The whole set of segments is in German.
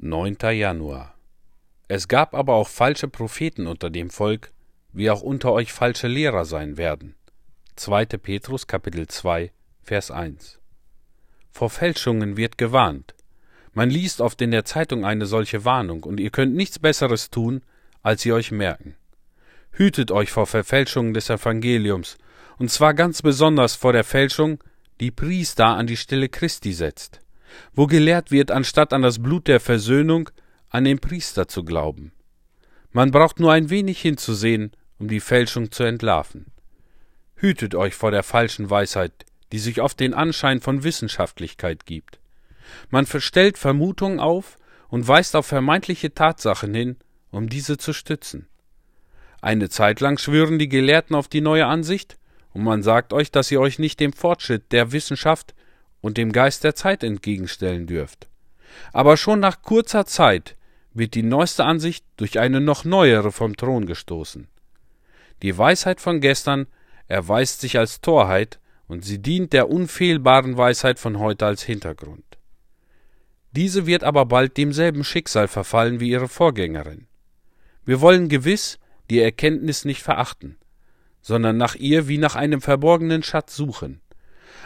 9. Januar. Es gab aber auch falsche Propheten unter dem Volk, wie auch unter euch falsche Lehrer sein werden. 2. Petrus Kapitel 2 Vers 1. Vor Fälschungen wird gewarnt. Man liest oft in der Zeitung eine solche Warnung, und ihr könnt nichts Besseres tun, als sie euch merken. Hütet euch vor Verfälschungen des Evangeliums, und zwar ganz besonders vor der Fälschung, die Priester an die Stelle Christi setzt wo gelehrt wird, anstatt an das Blut der Versöhnung, an den Priester zu glauben. Man braucht nur ein wenig hinzusehen, um die Fälschung zu entlarven. Hütet euch vor der falschen Weisheit, die sich oft den Anschein von Wissenschaftlichkeit gibt. Man verstellt Vermutungen auf und weist auf vermeintliche Tatsachen hin, um diese zu stützen. Eine Zeit lang schwören die Gelehrten auf die neue Ansicht, und man sagt euch, dass ihr euch nicht dem Fortschritt der Wissenschaft, und dem Geist der Zeit entgegenstellen dürft. Aber schon nach kurzer Zeit wird die neueste Ansicht durch eine noch neuere vom Thron gestoßen. Die Weisheit von gestern erweist sich als Torheit und sie dient der unfehlbaren Weisheit von heute als Hintergrund. Diese wird aber bald demselben Schicksal verfallen wie ihre Vorgängerin. Wir wollen gewiss die Erkenntnis nicht verachten, sondern nach ihr wie nach einem verborgenen Schatz suchen.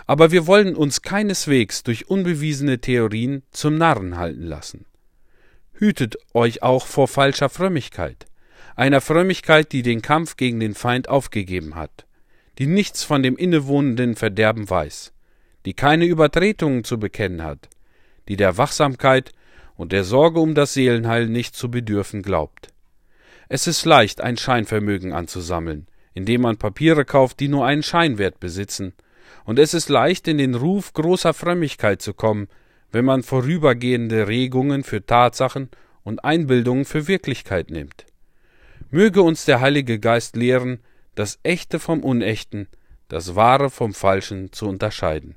Aber wir wollen uns keineswegs durch unbewiesene Theorien zum Narren halten lassen. Hütet euch auch vor falscher Frömmigkeit, einer Frömmigkeit, die den Kampf gegen den Feind aufgegeben hat, die nichts von dem innewohnenden Verderben weiß, die keine Übertretungen zu bekennen hat, die der Wachsamkeit und der Sorge um das Seelenheil nicht zu bedürfen glaubt. Es ist leicht, ein Scheinvermögen anzusammeln, indem man Papiere kauft, die nur einen Scheinwert besitzen, und es ist leicht in den Ruf großer Frömmigkeit zu kommen, wenn man vorübergehende Regungen für Tatsachen und Einbildungen für Wirklichkeit nimmt. Möge uns der Heilige Geist lehren, das Echte vom Unechten, das Wahre vom Falschen zu unterscheiden.